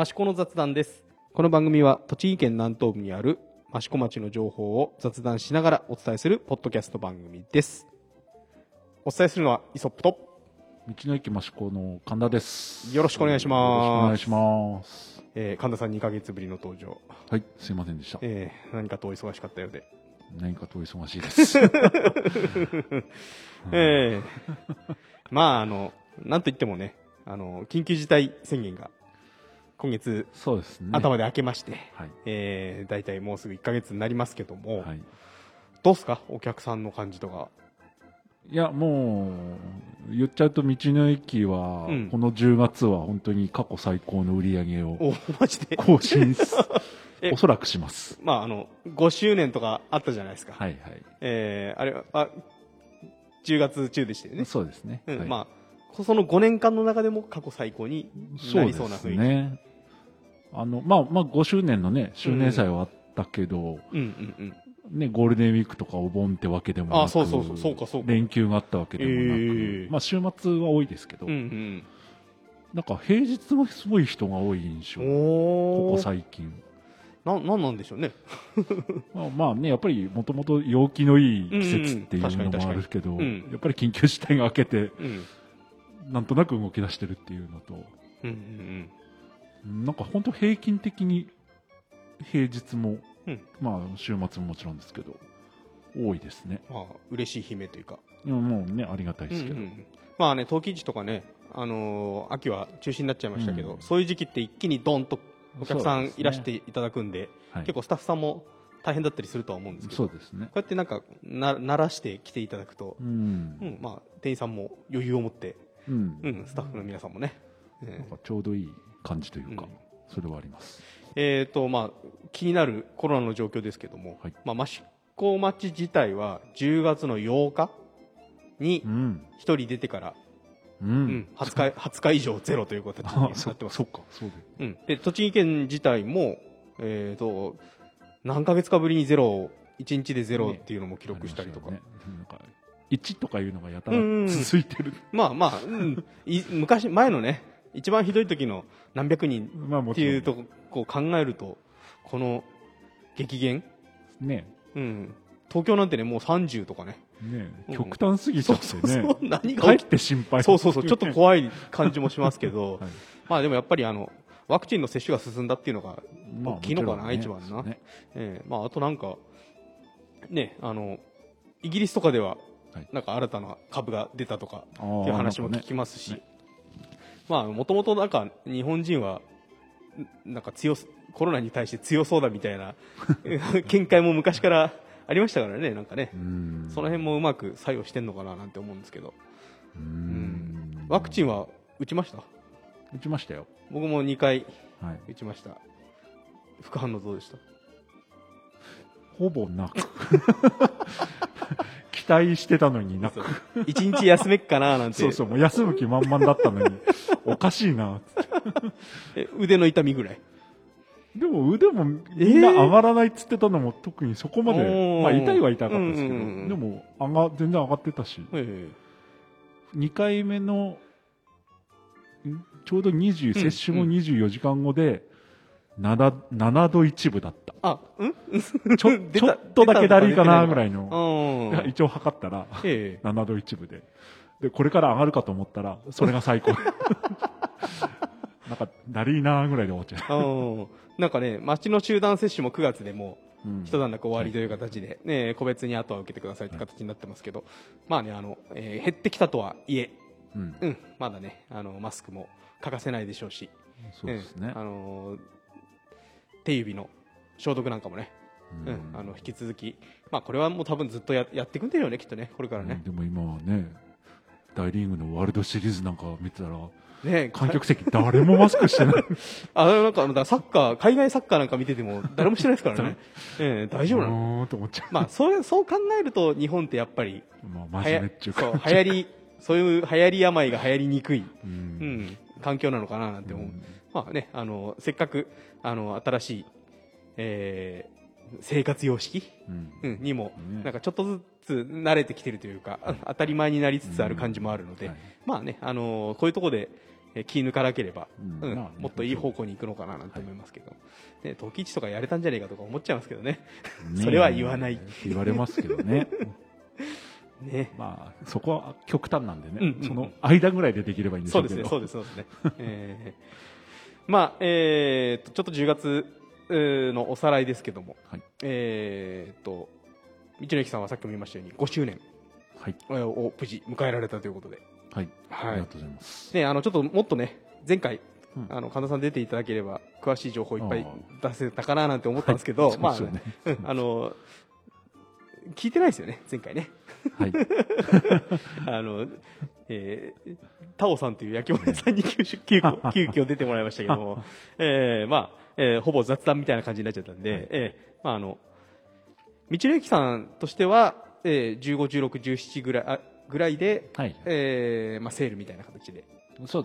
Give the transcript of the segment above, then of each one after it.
益子の雑談ですこの番組は栃木県南東部にある益子町の情報を雑談しながらお伝えするポッドキャスト番組ですお伝えするのはイソップと道の駅益子の神田です。よろしくお願いしますよろしくお願いします。えー神田さん2ヶ月ぶりの登場、はい、すいませんでした。えー何かとお忙しかったようで、何かとお忙しいです。えーまああのなんといってもねあの緊急事態宣言が今月そうですね。頭で明けまして、はい。えー、大体もうすぐ1ヶ月になりますけども、はい。どうすか？お客さんの感じとかいや、もう、言っちゃうと道の駅は、うんこの10月は本当に過去最高の売り上げをおマジで？更新す えおそらくします。まああの5周年とかあったじゃないですか、はいえーあれはあ10月中でしたよはい。ね、そうですね。うんはいまあその5年間の中でも過去最高になりそうな雰囲気ね。あの、まあ、まあ、5周年のね、周年祭はあったけど、うんうんうん。ね、ゴールデンウィークとかお盆ってわけでもなくあそうそうそうそうかそうか。連休があったわけでもなく、え。ーまあ、週末は多いですけど、うんうんなんか平日もすごい人が多い印象、ここ最近。ななんなんでしょうね。まあ、まあね、やっぱりもともと陽気のいい季節っていううんうんのもあるけど、確かに確かにうん。やっぱり緊急事態が明けて、うん。なんとなく動き出してるっていうのと、うんうんなんか本当平均的に平日も、うん。まあ週末ももちろんですけど、多いですね。まあ嬉しい悲鳴というか。いやもうね、ありがたいですけど。うんうんまあね陶器市とかね、あのー秋は中止になっちゃいましたけど、うん。そういう時期って一気にドンとお客さんいらしていただくんではい。結構スタッフさんも大変だったりするとは思うんですけどこそうですね。うやってなんかな慣らして来ていただくとう、ん。うんまあ、店員さんも余裕を持って、うん。うん、スタッフの皆さんもね、え。なんかちょうどいい感じというか、うんそれはあります。えーとまあ、気になるコロナの状況ですけども、はいまあ、益子町自体は10月の8日にうん。1人出てから、ううんん、20, 日 20日以上ゼロという形になってますそっか、そうで。うん、で栃木県自体も、えー、と何ヶ月かぶりにゼロを1日でゼロっていうのも記録したりとか、ねなんか1とかいうのがやたらうんうん続いてる。まあまあ、うん、い 昔前のね一番ひどい時の何百人。っていうとこを考えるとこの激減、ね。うん、東京なんてねもう30とかね。ね。うん。極端すぎちゃってそうそうね。そう。何がって心配。そうそうそう。ちょっと怖い感じもしますけど、はい。まあでもやっぱりあのワクチンの接種が進んだっていうのがまあ大きいのかなもちろんね一番な。そうね。ええ。まあ、あとなんか、ね、あの、イギリスとかでははい、なんか新たな株が出たとかっていう話も聞きますし、ねまあ、もともとなんか日本人は、んなんか強す、コロナに対して強そうだみたいな見解も昔からありましたからね、なんかねう、ん。その辺もうまく作用してんのかななんて思うんですけど、うん。ワクチンは打ちました？打ちましたよ。僕も2回はい。打ちました。副反応どうでした？ほぼなく。期待してたのになく。一日休めっかななんて。そうそう、もう休む気満々だったのに、おかしいな。え腕の痛みぐらい？でも腕もみんな上がらないっつってたのも特にそこまで、まあ痛いは痛かったですけど、うんうんうんでも上が全然上がってたし、え2回目のんちょうど20、うん接種後24時間後で 7, 7度1分だった。あ、うん？ちょ 出ちょたっとだけだりいかなぐらいの、うん。一応測ったら え7度1分で。で、これから上がるかと思ったら、それが最高。なんか、だりいなぐらいで終わっちゃえうん。なんかね、町の集団接種も9月でもう。一段落終わりという形で、ね、個別にあとは受けてくださいって形になってますけど、まあね、あの、えー減ってきたとはいえ、うんうん、まだね、あの、マスクも欠かせないでしょうし、そうですねええ。あのー手指の消毒なんかもね、ううんん、あの、引き続き、まあこれはもう多分ずっとややっていくんだよね、きっとね、これからね。うんでも今はね、大リーグのワールドシリーズなんか見てたら、ね観客席誰もマスクしてない。あなんか、サッカー、海外サッカーなんか見てても、誰もしてないですからね。ええ大丈夫なの？のと思っちゃまあ、そう、そう考えると、日本ってやっぱり、う。まあ、真面目っていうか。そう、流行り、そういう流行り病が流行りにくい、う。うんん、環境なのかななんて思う。うんまあね、あの、せっかく、あの、新しい、えー生活様式、うん。うん、にも、ねなんかちょっとずつ慣れてきてるというか、当たり前になりつつある感じもあるので、はい。まあね、あのこういうところで、えー気抜かなければ、うん。もっといい方向に行くのかななんて思いますけど、ね、時市とかやれたんじゃねえかとか思っちゃいますけどね。ねそれは言わない。って言われますけどね。ね。まあ、そこは極端なんでね、その間ぐらいでできればいいんですけど。そうです、そうですね。えーまあ、えーと、ちょっと10月のおさらいですけども、はい。えーと、道の駅さんはさっきも言いましたように5周年を無事迎えられたということで、はい。はい。ありがとうございます。ね、あのちょっともっとね、前回、うん。あの神田さん出ていただければ、詳しい情報いっぱいあ出せたかななんて思ったんですけど、まあ、そうですよね。うん。あの聞いてないですよね、前回ね。はい。あの、えー、タオさんという焼き物屋さんに急遽急遽出てもらいましたけども、えー、まあ、えー、ほぼ雑談みたいな感じになっちゃったんで、えー、まああの、道の駅さんとしては、えー、15、16、17ぐらい、あぐらいで、はい。えー、まあセールみたいな形で。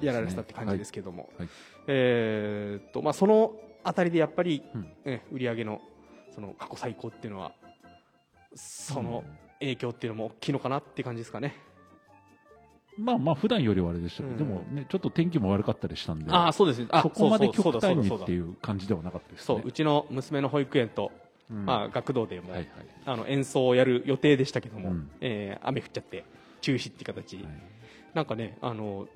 やられてたって感じですけども、はいえと、まあそのあたりでやっぱり、うんえー売り上げの、その過去最高っていうのは、その影響っていうのも大きいのかなっていう感じですかね。まあまあ、普段よりはあれでしたけど、うん。でもね、ちょっと天気も悪かったりしたんで、ああ、そうです。ね。あそこまで極端にっていう感じではなかったですそうね。うちの娘の保育園と、うん。まあ、学童でも、はいはい。あの演奏をやる予定でしたけども、うん。えー雨降っちゃって中止っていう形、はい。なんかねあの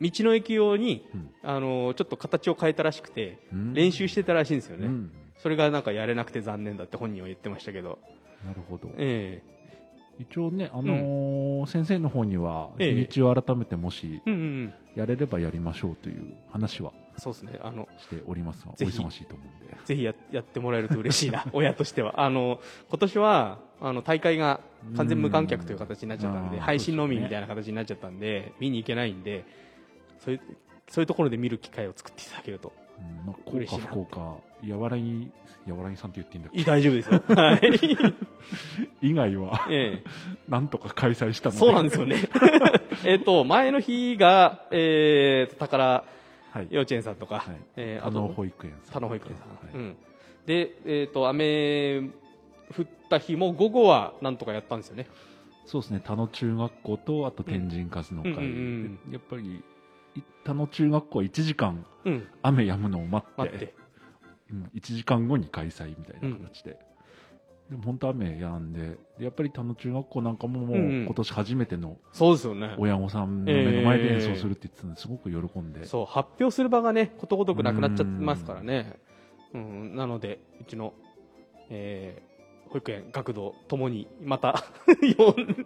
道の駅用に、うん。あのちょっと形を変えたらしくて、うん。練習してたらしいんですよね、うん。それがなんかやれなくて残念だって本人は言ってましたけど、なるほど。え一応ね、あのー先生の方には、ええ。日にちを改めてもしえうんうんうん。やれればやりましょうという話はそうですね。あのしておりますが、お忙しいと思うんで。ぜひややってもらえると嬉しいな。親としては。あの今年はあの大会が完全無観客という形になっちゃったんでうん。配信のみみたいな形になっちゃったんで見に行けないんでそういうそういうところで見る機会を作っていただけるとうん。まあ、効嬉しいな。果不効果、やわらぎ、やわらぎさんって言っていいんだっいい大丈夫ですよ。はいけ以外は、ええ。なんとか開催したので。そうなんですよね。えっと前の日が、えーと宝はい。幼稚園さんとか、はい。えーあのと保育園さん。保育園さん、はい。うん、で、えー、と雨降った日も午後はなんとかやったんですよね。そうですね、田野中学校と、あと天神数の会、うんうんうん。でやっぱり、い田野中学校は1時間うん。雨止むのを待って、待ってうん1時間後に開催みたいな形で。でも本当雨止んででやっぱり田野中学校なんかももううんうん。今年初めてのそうですよね。親御さんの目の前で演奏するって言ってたのですごく喜んで、そう発表する場がねことごとくなくなっちゃってますからね。うん。なのでうちの、えー保育園学童ともにまた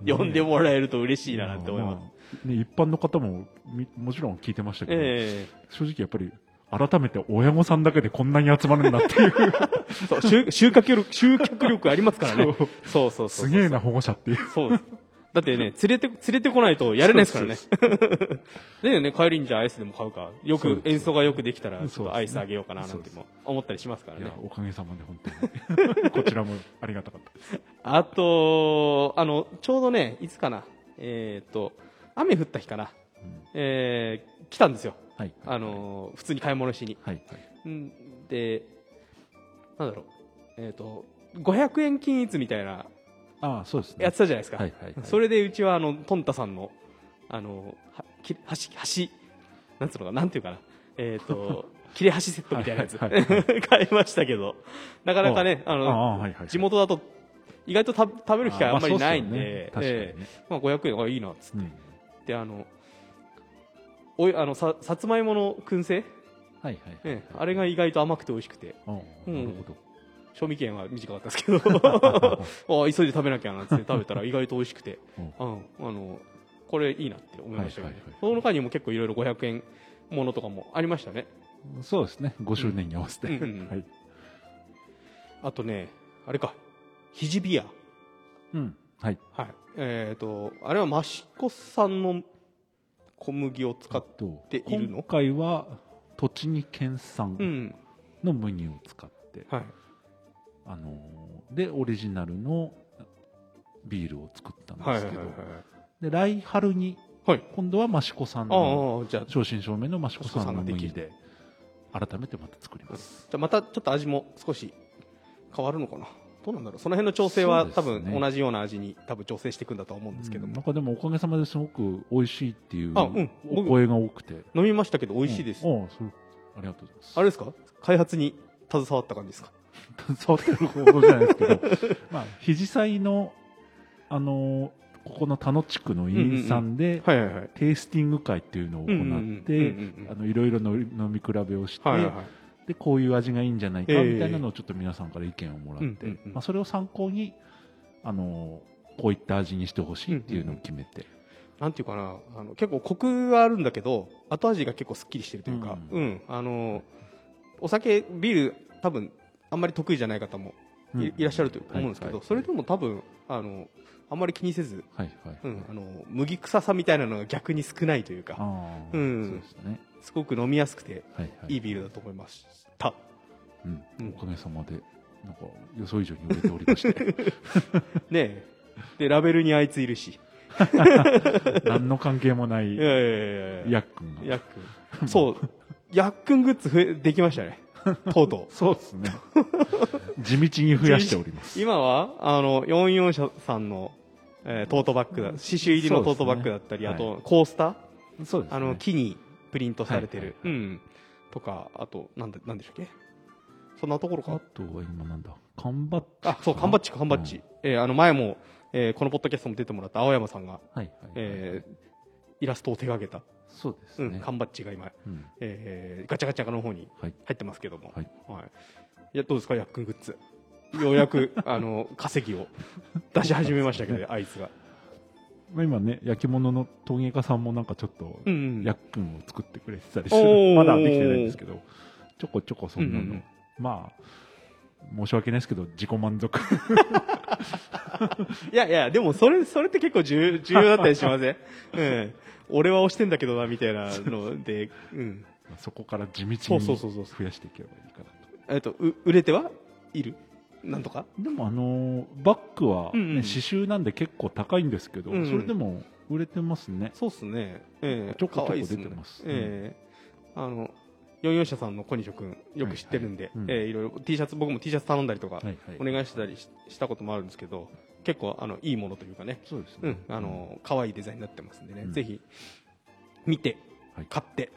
呼んでもらえると嬉しいななんて思います、あね、一般の方もみもちろん聞いてましたけど、え。正直やっぱり改めて親御さんだけでこんなに集まるんだっていうえ そう集集客力集客力ありますからねそうそうそうすげえな保護者っていうそうです。だってね、連れて、連れてこないとやれないですからね。ね ね、帰りにじゃあアイスでも買うか。よく、演奏がよくできたら、ちょっとアイスあげようかななんても思ったりしますからねいや。おかげさまで本当に こちらもありがたかったですあと、あの、ちょうどね、いつかな。えーっと、雨降った日かな。うんえー、来たんですよ。はい。あの、普通に買い物しに。はいはい。んで、なんだろう。えーっと、500円均一みたいな、ああそうですね。やってたじゃないですか。はいはいはい。それでうちはあのトンタさんのあのはき橋橋なんつうのかななんていうかな。えっ、と 切れ端セットみたいなやつ、はいはいは 買いましたけど。なかなかねああのあはいはい地元だと意外とた食べる機会あんまりないんで。あままあ、500円がいいなっつっうん。てあのおいあのささつまいもの燻製、はいはい。ええあれが意外と甘くて美味しくて。うん。なるほど。賞味期限は短かったですけど。あ急いで食べなきゃなって食べたら意外と美味しくて。うん。うん、あのこれいいなって思いましたけど、はいはいはい。その他にも結構いろいろ500円ものとかもありましたね。そうですね。5周年に合わせて。あとねあれか。ひじビア。うん。はい。はい。えっ、とあれは益子産の小麦を使っとているの？今回は栃木県産うん。の麦を使って、はい。あのーでオリジナルのビールを作ったんはいはいですけど、はいはいで来春にはい。今度は益子産あのあじゃあ。じ正真正銘の益子産の益子産ができる。麦で改めてまた作ります。ゃあまたちょっと味も少し変わるのかな？どうなんだろう。その辺の調整は、多分同じような味に多分調整していくんだとは思うんですけども、なんかでもおかげさまですごく美味しいっていうお声が多くて。飲みましたけど美味しいです、うん。あありがとうございます。あれですか開発に携わった感じですか？触ってるほどじゃないですけど、まあ、肘祭の、あのーここの田野地区の委員さんで、はいはいはい。テイスティング会っていうのを行って、いろいろの飲み比べをして、はいはいはいでこういう味がいいんじゃないかええ。みたいなのをちょっと皆さんから意見をもらって、まあ、それを参考に、あのーこういった味にしてほしいっていうのを決めて、なんていうかなあの結構コクはあるんだけど後味が結構すっきりしてるというか、ううん。んあのお酒ビール多分あんまり得意じゃない方もい,、うんいらっしゃると思うんですけど、はいはいそれでも多分あのあんまり気にせず、はいはい、うん、あの麦臭さみたいなのが逆に少ないというか。うん。そうですね、すごく飲みやすくてはいはい。いいビールだと思いました、うん。うん。おかげさまでなんか予想以上に売れておりまして。ねえ。でラベルにあいついるし。何の関係もないいやいやヤックンが。やっくんそう。やっくんグッズ増えできましたね。とうとう。そうですね。地道に増やしております。今はあの44社さんの、えートートバッグだ刺繍入りのトートバッグだったり、ねあとコースター、そうですね。あの木にプリントされてる、はいうん、とかあとなんだなんでしたっけ？そんなところあかとは今なんだ？缶バッジあそう缶バッジか缶バッジ、えーあの前も、えーこのポッドキャストも出てもらった青山さんが、はいはい、えーイラストを手掛けた、そうですね、うん、缶バッジが今、うん。えーガチャガチャの方にはい。入ってますけども、はい。い、やどうですか？ヤックングッズ。ようやくあの 稼ぎを出し始めましたけどあいつがまあ、今ね焼き物の陶芸家さんもなんかちょっとうんうん。ヤックンを作ってくれてたりすおる。ー。まだできてないんですけどちょこちょこそんなの、うんうんまあ申し訳ないですけど自己満足。いやいやでもそれそれって結構重重要だったりしません、うん、俺は押してんだけどなみたいなので、うん。そこから地道にそうそうそうそう。増やしていけばいいかなと。えっとう売れてはいる？なんとか？でもあのーバッグは、ねうんうん刺繍なんで結構高いんですけど、うんうん。それでも売れてますね。そうっすね。ええ。ちょこちょこ出てます。ええ。あの44社さんの小西君よく知ってるんで、はい。はいうん。ええいろいろ T シャツ僕も T シャツ頼んだりとかはいはい。お願いしてたりししたこともあるんですけど結構あのいいものというかね。そうですね。うん、あの可愛いデザインになってますんでね、うん。ぜひ見て、はい。買って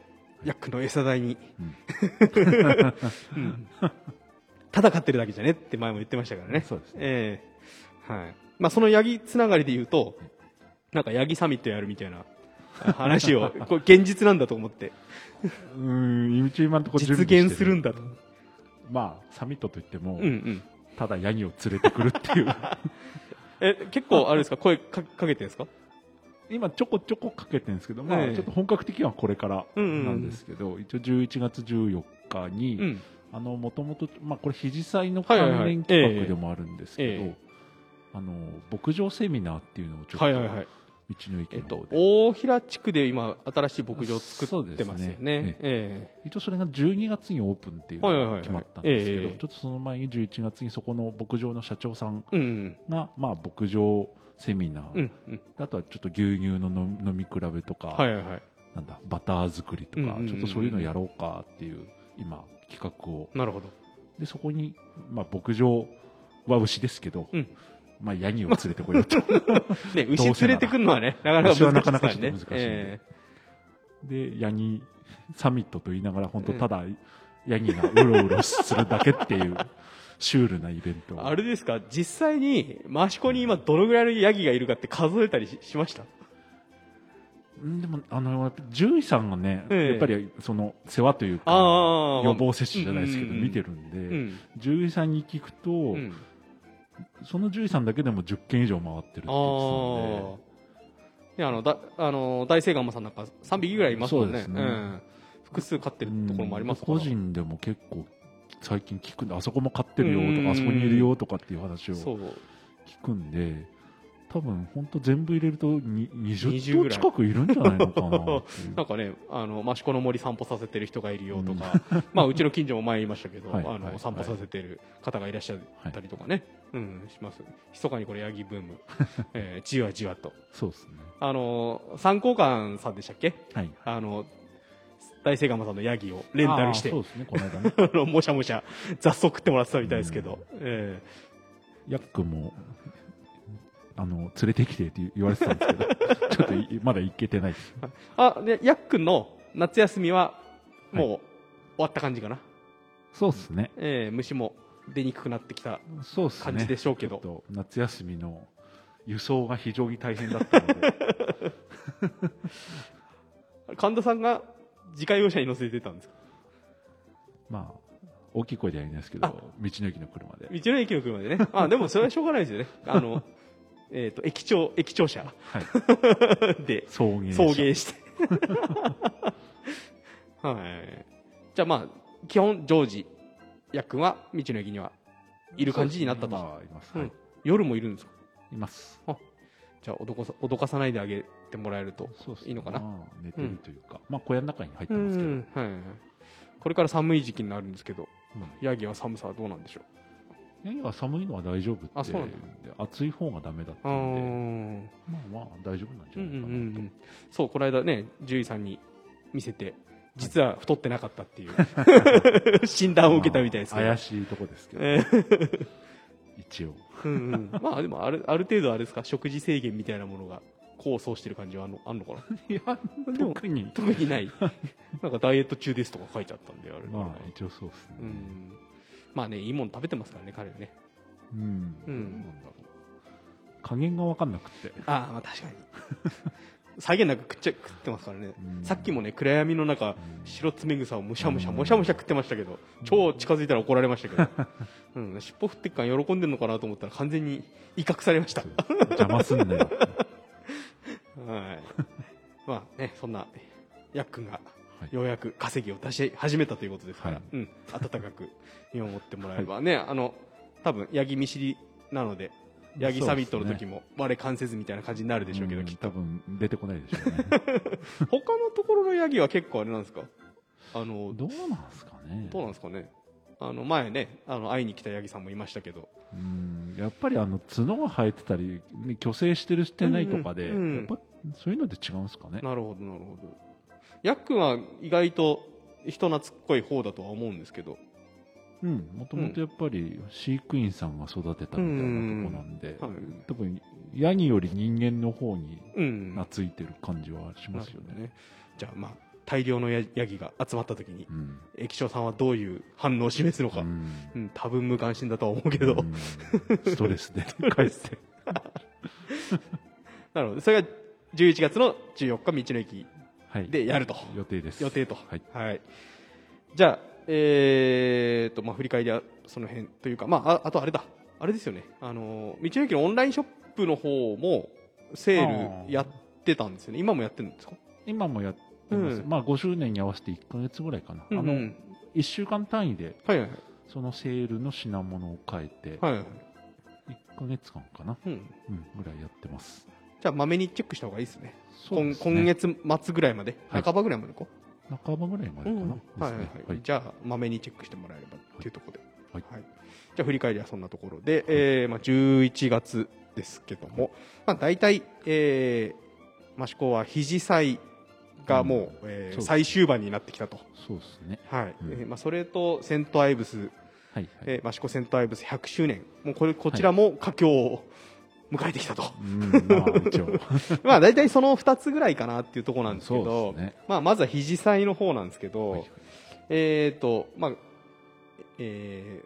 ヤックの餌代に、うん。うんただ買ってるだけじゃねって前も言ってましたからね。そうですね。ええ。はい。まあ、そのヤギつながりで言うとなんかヤギサミットやるみたいな話を これ現実なんだと思って。うん一応今のところ準実現するんだと、まあサミットといっても、うんうん、ただヤギを連れてくるっていう。え結構あれですか？声かかけてるんですか？今ちょこちょこかけてるんですけど、まあ、ええ。ちょっと本格的にはこれからうんうんうんなん。ですけど、一応11月14日に、うんあのもともと、まあ、これ肘祭の関連企画でもあるんですけど、えええ。あの牧場セミナーっていうのをちょっと、はいはいはい。道の駅えっとの方で、大平地区で今新しい牧場を作ってますよね。ね。え一応それが12月にオープンっていうのが決まったんですけど、ええ。ちょっとその前に11月にそこの牧場の社長さんえうんが、まあ、牧場セミナー、うんうん。あとはちょっと牛乳の飲飲み比べとか、はいはいはい。なんだバター作りとか、うんうんうんうん。ちょっとそういうのやろうかっていう今企画を。なるほど。でそこに、まあ、牧場は牛ですけど、うん。まあ、ヤギを連れてこようと。ね牛連れてくるのはねなかなか難しいなかなかですからねちょっと難しいんで。でヤギサミットと言いながら本当ただヤギがうろうろするだけっていうシュールなイベントを。あれですか？実際に益子に今どのぐらいのヤギがいるかって数えたりししました？うんでもあの獣医さんがね、ええ。やっぱりその世話というか予防接種じゃないですけど、うんうんうん。見てるんで、うん獣医さんに聞くと、うん。その獣医さんだけでも10件以上回ってるって言ってたあのあいやあのだあの大聖ガンマさんなんか3匹ぐらいいますもんね。そうですね。ん、複数飼ってでるところもありますから。個人でも結構最近聞くんであそこも飼ってるようん。とかあそこにいるよとかっていう話を聞くんで多分本当全部入れるとに20 20頭近くいるんじゃないのかな なんかね、あの、益子の森散歩させてる人がいるよとか、まあ、うちの近所も前言いましたけど、はい。はいはい。あの、散歩させてる方がいらっしゃったりとかね、うん、します。密かにこれ、ヤギブーム、えーじわじわと。そうですね。あの、参考官さんでしたっけ？はい。あの、大聖ガマさんのヤギをレンタルして、そうですねこの間ね。あの、もしゃもしゃ雑草食ってもらってたみたいですけど、えヤックも、あの、連れてきてって言われてたんですけど、ちょっといまだ行けてないです。あ、で、ヤックンの夏休みは、もう、終わった感じかな？そうっすね。えー虫も出にくくなってきた。感じでしょうけどちょっと夏休みの輸送が非常に大変だったので、神田さんが自家用車に乗せてたんですか？まあ、大きい声では言えないですけど、あ道の駅の車で。道の駅の車でね。あ、でもそれはしょうがないですよね。あの、えっ、と、駅長、駅長車はい。で送迎車送迎して。はい。じゃあまあ、基本、ジョージ、ヤックンは道の駅にはいる感じになったと。まあ、います。はい。夜もいるんですか？います。じゃあ脅かさ、脅かさないであげてもらえると。いいのかな？まあ寝てるというか、まあ、小屋の中に入ってうますけど、ん、はい。これから寒い時期になるんですけど、うんヤギは寒さはどうなんでしょう？ヤギは寒いのは大丈夫って。あそうなんだ。で暑い方がダメだってあいうんで、ー。まあまあ大丈夫なんじうんうんうゃないかなと、んうんそうこの間ね獣医さんに見せて実は太ってなかったっていう。診断を受けたみたいですけど、まあ怪しいとこですけど、えー一応。うんうん。まあでもあるある程度あれですか？食事制限みたいなものが構想してる感じはあんのあんのかな？いやでも特に。特にない。なんかダイエット中ですとか書いてあったんであれ。まあ一応そうですね。うんまあねいいもの食べてますからね彼はね。うん、うん。なんだろう。加減が分かんなくって。ああまあ確かに。際限なく食っちゃ食ってますからね、うん。さっきもね暗闇の中うん。白爪草をむしゃむしゃうん。むしゃむしゃ食ってましたけど超近づいたら怒られましたけど、うん、尻尾振ってっから喜んでるのかなと思ったら完全に威嚇されました。邪魔すんなよ。はい。まあねそんなやっくんがはいようやく稼ぎを出し始めたということですから、はい。うん、温かく見守ってもらえれば、ねあの多分ヤギ見知りなのでヤギサミットの時も我関せずみたいな感じになるでしょうけど、うんきっと。多分出てこないでしょうね。他のところのヤギは結構あれなんですか？あのどうなんですかね。どうなんですかね？あの前ねあの会いに来たヤギさんもいましたけど。うん。やっぱりあの角が生えてたりね虚勢してるしてないとかで、そういうので違うんですかね？なるほどなるほどヤックンは意外と人懐っこい方だとは思うんですけど。うんもともとやっぱり飼育員さんが育てたみたいなとこなんで、うんはい。多分ヤギより人間の方にうん懐いてる感じはしますよね。なるほどねじゃあまあ大量のヤヤギが集まった時にうん。液晶さんはどういう反応を示すのか、ううんん多分無関心だとは思うけど、うん。ストレスで返して。なるほど。それが11月の14日道の駅。はいでやると。予定です。予定と。はい。じゃあえー、とまあ振り返りはその辺というかまあああとあれだ。あれですよね。あの道の駅のオンラインショップの方もセールやってたんですよね。今もやってるんですか？今もやってます、うん。まあ5周年に合わせて1か月ぐらいかな、あのうん。1週間単位ではいはいそのセールの品物を変えて、はいはい、1か月間かな、うん、うん、ぐらいやってますじゃあまめにチェックした方がいいですね。そうですね。今今月末ぐらいまで、はい。半ばぐらいまでこ半ばぐらいまでかな、うんはいはい。はいはい。じゃあまめにチェックしてもらえればっていうところで、はい。じゃあ振り返りはそんなところで、えーまあ、11月ですけども、まあ、大体、えー、益子は肘祭がもう、えーそうです最終盤になってきたと、そうですね。はい。うん。えーまあ、それとセントアイブス、はいはい、えー、益子セントアイブス100周年。もうこれこちらも佳境を迎えてきたと、うんまあ 大体その2つぐらいかなっていうところなんですけど、ね。まあ、まずは肘祭の方なんですけど、はいえーとまあえー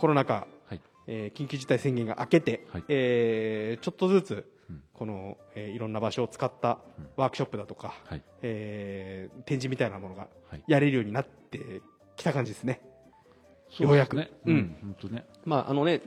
コロナ禍、はい。えー緊急事態宣言が明けて、はい。えーちょっとずつうん。この、えーいろんな場所を使ったうん。ワークショップだとか、はい。えー展示みたいなものがはい。やれるようになってきた感じですね。ようやくね。ううん。ん。本当ね。まああのね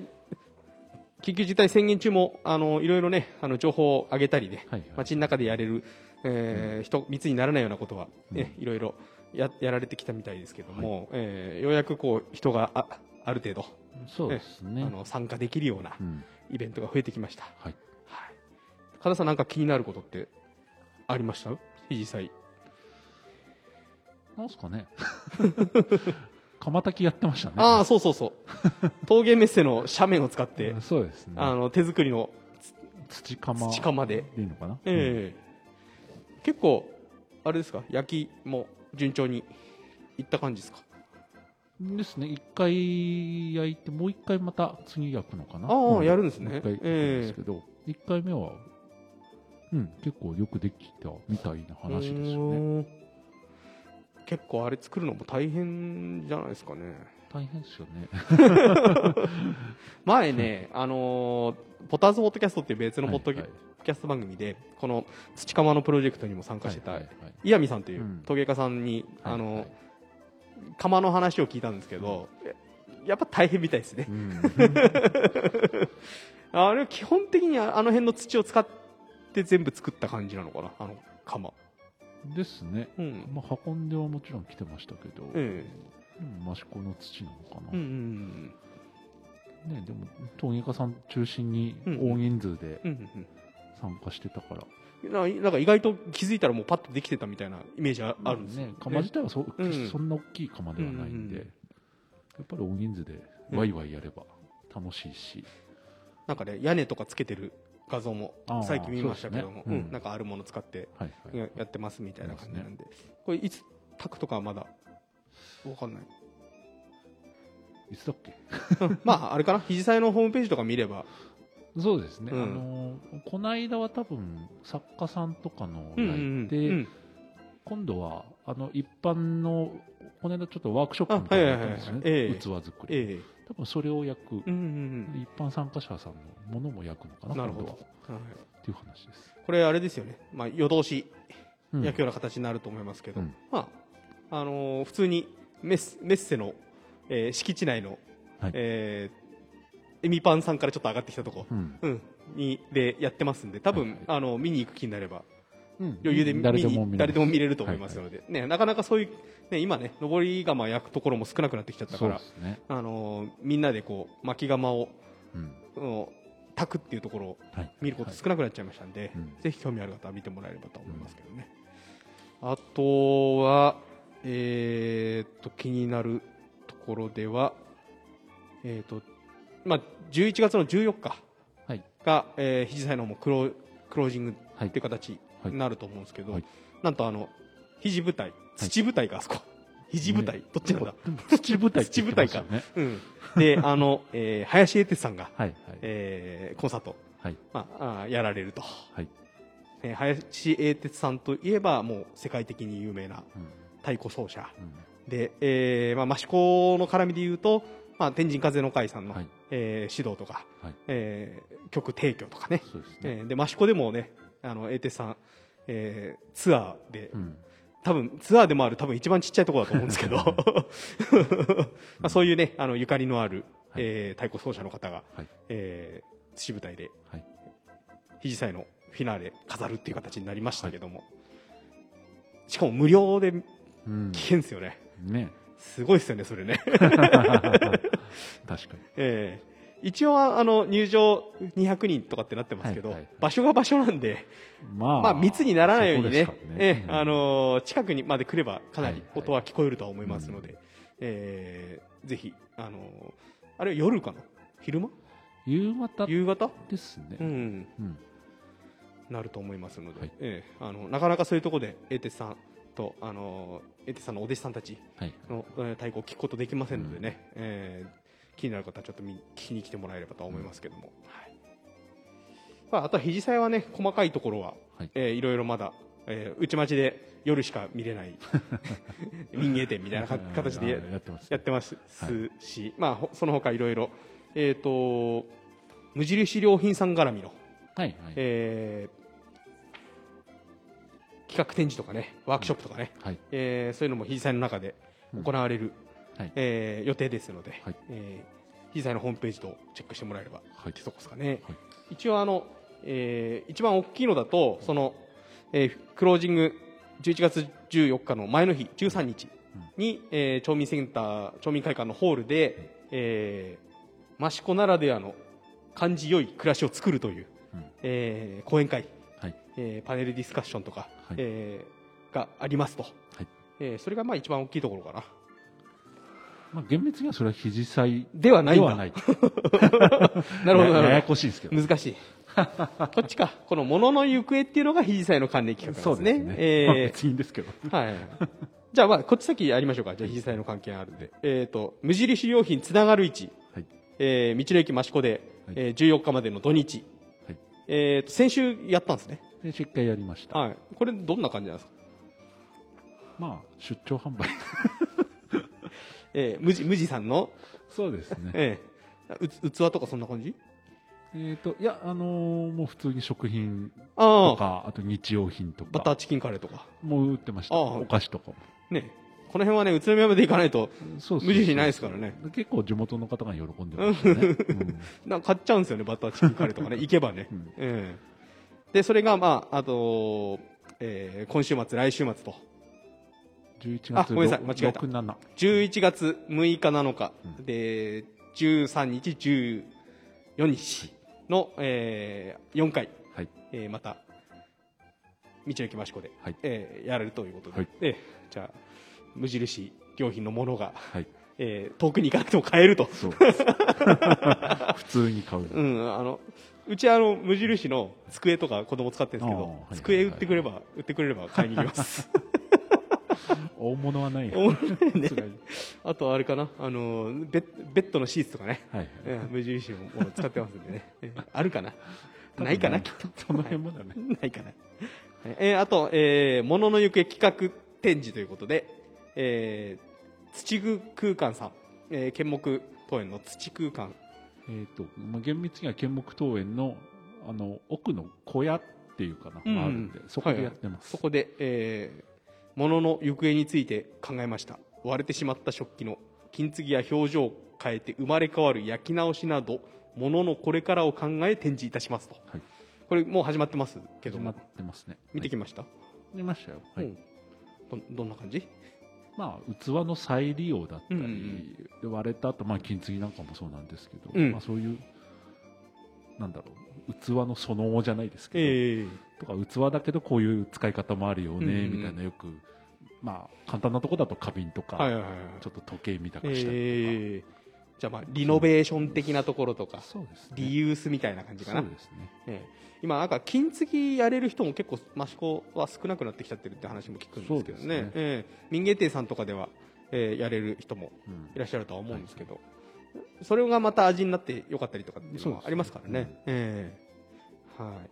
緊急事態宣言中もあのいろいろねあの情報を上げたりね、はいはい。街の中でやれる、えー人密にならないようなことは、ねういろいろややられてきたみたいですけども、えーようやくこう人があある程度、そうですねあの参加できるようなうん。イベントが増えてきました。はい。はい。加田さんなんか気になることってありました？実際。なんすかね 釜炊きやってましたね。ああ、そうそうそう。峠メッセの斜面を使って、そうですね。あの手作りの土釜土釜で、でいいのかな、ええ。結構、あれですか、焼きも順調にいった感じですか？ですね、一回焼いて、もう一回また次焼くのかな？ああうん。やるんですね。一回焼くんですけど、一、回目は、うん、結構よくできたみたいな話ですよね。結構あれ作るのも大変じゃないですかね。大変ですよね。前ね、あのーポターズポッドキャストっていう別のポッドキはいャスト番組で、この土釜のプロジェクトにも参加してた、はいはいはい。岩見さんといううん。陶芸家さんに、あのはいはい。釜の話を聞いたんですけど、やっぱ大変みたいですね。う。ん。あれ基本的にああの辺の土を使って全部作った感じなのかな、あの釜。ですね。うん。まあ、運んではもちろん来てましたけど、えでも益子の土なのかな。えうんうんね、でも陶芸家さん中心にうん大人数でうんうんうん。参加してたから、うんななんか意外と気づいたらもうパッとできてたみたいなイメージああるんですよ。ね、釜自体はそ,、うん。そんな大きい釜ではないんで、うんうんうん。やっぱり大人数でワイワイやれば楽しいし、なんかね屋根とかつけてる画像も最近見ましたけども、ね。うんうん。なんかあるもの使ってややってますみたいな感じなんで、これいつ炊くとかはまだわかんない。いつだっけ？う んまああれかな？肘祭のホームページとか見れば。そうですね、うん。あのこの間は多分作家さんとかのうんう焼いて、んうん。今度はあの一般のこの間ちょっとワークショップみたいなのやったんですよね、あはいはいはいはい。ええ。器作り、え多分それを焼く、えうんうん。一般参加者さんのものも焼くのかなうんなるほど。は。はい。っていう話です、これあれですよね、まあ、夜通しうん。焼くような形になると思いますけど、うん。まああのー普通にメッセメッセの、えー敷地内の、はい。えーエミパンさんからちょっと上がってきたとこ、うん。うん、にでやってますんで。多分、はいはい。あの見に行く気になれば。うん余裕で見誰でもに見れ誰でも見れると思いますはので、ね、なかなかそういう、ね、今ね上り窯焼くところも少なくなってきちゃったからあのーみんなでこう巻き窯を、うん。うん。炊くっていうところをはい、見ること少なくなっちゃいましたんで、うん。ぜひ興味ある方は見てもらえればと思いますけどね、あとはえーっと気になるところではえーっとまあ11月の14日はい。が、えー、肘祭の方もクロクロージングはいっていう形になると思うんですけど、はい。なんとあの肘舞台土舞台があそこ、肘舞台、どっちなんだ、土舞台って言ってましたよね。うん、であの、えー林英哲さんが、はいはい。えーコンサートはい。まあ、あーやられると、はい、えー林英哲さんといえばもう世界的に有名なうん。太鼓奏者。うん。で、えーまあ、益子の絡みで言うと、まあ、天神風の会さんの、はい。えー指導とか、はい。えー曲提供とかね、ですね、えーで益子でもねあの英哲さん、えーツアーで、うん。多分ツアーでもある多分一番ちっちゃいところだと思うんですけど。まあそういうねあのゆかりのある、はい。えー太鼓奏者の方が、はい。えー、土舞台ではい。肘祭のフィナーレ飾るっていう形になりましたけども、しかも無料でうん。聞けんですよね。ね。すごいですよねそれね、確かに。えー一応はあの入場200人とかってなってますけど、はいはい。はい場所が場所なんで、まあ、まあ、密にならないようにねそこですからええうん。あのー近くにまで来ればかなりはいはい。音は聞こえるとは思いますので、えーぜひ、あのーあれは夜かな？昼間？夕方夕方、ですね、うん、うん。なると思いますので、はい。ええあのなかなかそういうところで英哲さんと、あのー、英哲さんのお弟子さんたちはい。の、えー太鼓を聞くことできませんのでね、えー気になる方はちょっと見聞きに来てもらえればと思いますけども、はい。まあ、あとは肘祭はね細かいところは、はい。えーいろいろまだ、えー内町で夜しか見れない民芸店みたいなか形でやってますやってますはし、まあほその他いろいろえっ、と無印良品さん絡みの、はいはい、えー企画展示とかねワークショップとかね、はい。えーそういうのも肘祭の中で行われる、はい。えー予定ですので、はい。えー肘祭のホームページとチェックしてもらえればはい。ってとこですかね、はい。一応あの、えー一番大きいのだとその、えークロージング11月14日の前の日13日に、えー町民センター町民会館のホールで、えー、益子ならではの感じ良い暮らしを作るという、うん。えー講演会、はい。えーパネルディスカッションとか、はい。えーがありますと、はい。えーそれがまあ一番大きいところかなまあ、厳密にはそれは肘祭ではないんだではない なるほどやややこしいですけど難しいこっちかこの「ものの行方」っていうのが肘祭の関連企画なんですねそうですね、まあえ別にですけどーはい、じゃあ、まあ、こっち先やりましょうか。じゃあ、肘祭の関係あるんで。えっ、と、無印良品つながる位置、はい。えー道の駅益子で、はいえー14日までの土日。はい。えっ、と、先週やったんですね。で、しっかりやりました。はい。これ、どんな感じなんですか？まあ、出張販売。えー、無地、無地さんの、そうですね。えーう器とかそんな感じ？えっと、いや、あのーもう普通に食品ああ、とか、あと日用品とか、バターチキンカレーとか？もう売ってました。お菓子とかも。ね。この辺はね、宇都宮まで行かないと、無印ないですからね。結構地元の方が喜んでましたね。うんなんか買っちゃうんですよね、バターチキンカレーとかね。行けばね。うんええで、それが、まあ、あと、えー今週末、来週末と。11月あごめんなさい間違えた6、7。11月6日7日、うんで、13日、14日の、えー4回、はい。えーまた、道の駅益子で、はいえーやれるということで、はいえーじゃあ、無印良品のものが、はい。えー遠くに行かなくても買えると。普通に買う。うん、あの、うちあの、無印の机とか子供使ってるんですけど、机売ってくれば、売ってくれれば買いに行きます。大物はない。おもろいねあとあれかな、あの、ベッベッドのシーツとかね、はい。えー無印のもの使ってますんでね。えーあるかなないかなきっと。その辺もだね。ないかな。えーあと、えー、ものの行方企画展示ということで、えー、土具空間さん、えー、剣木桃園の土空間。えっと、まあ、厳密には剣木桃園の、あの、奥の小屋っていうかな、うんがあるんで、そこでやってます。そこで、えー、物の行方について考えました。割れてしまった食器の金継ぎや表情を変えて生まれ変わる焼き直しなど、物のこれからを考え展示いたしますと。はい。これもう始まってますけど始まっも、てますね。見てきました、見ましたよ。はい。うんどどんな感じ？まあ、器の再利用だったり、割れた後、まあ、金継ぎなんかもそうなんですけど、うんまあ、そういう、なんだろう、器のその後じゃないですけど、ええ。とか器だけどこういう使い方もあるよね、うんうん。みたいなよく、まあ、簡単なとこだと花瓶とか、はいはいはい。はい。ちょっと時計みたくしたりとか、えーじゃあまあリノベーション的なところとかね。リユースみたいな感じかな、ね。ええ。今なんか金継ぎやれる人も結構益子は少なくなってきちゃってるって話も聞くんですけどね。ね。ええ。民芸店さんとかでは、ええやれる人もうん。いらっしゃるとは思うんですけど、それがまた味になってよかったりとかっていうのはありますからね。ええ。はい。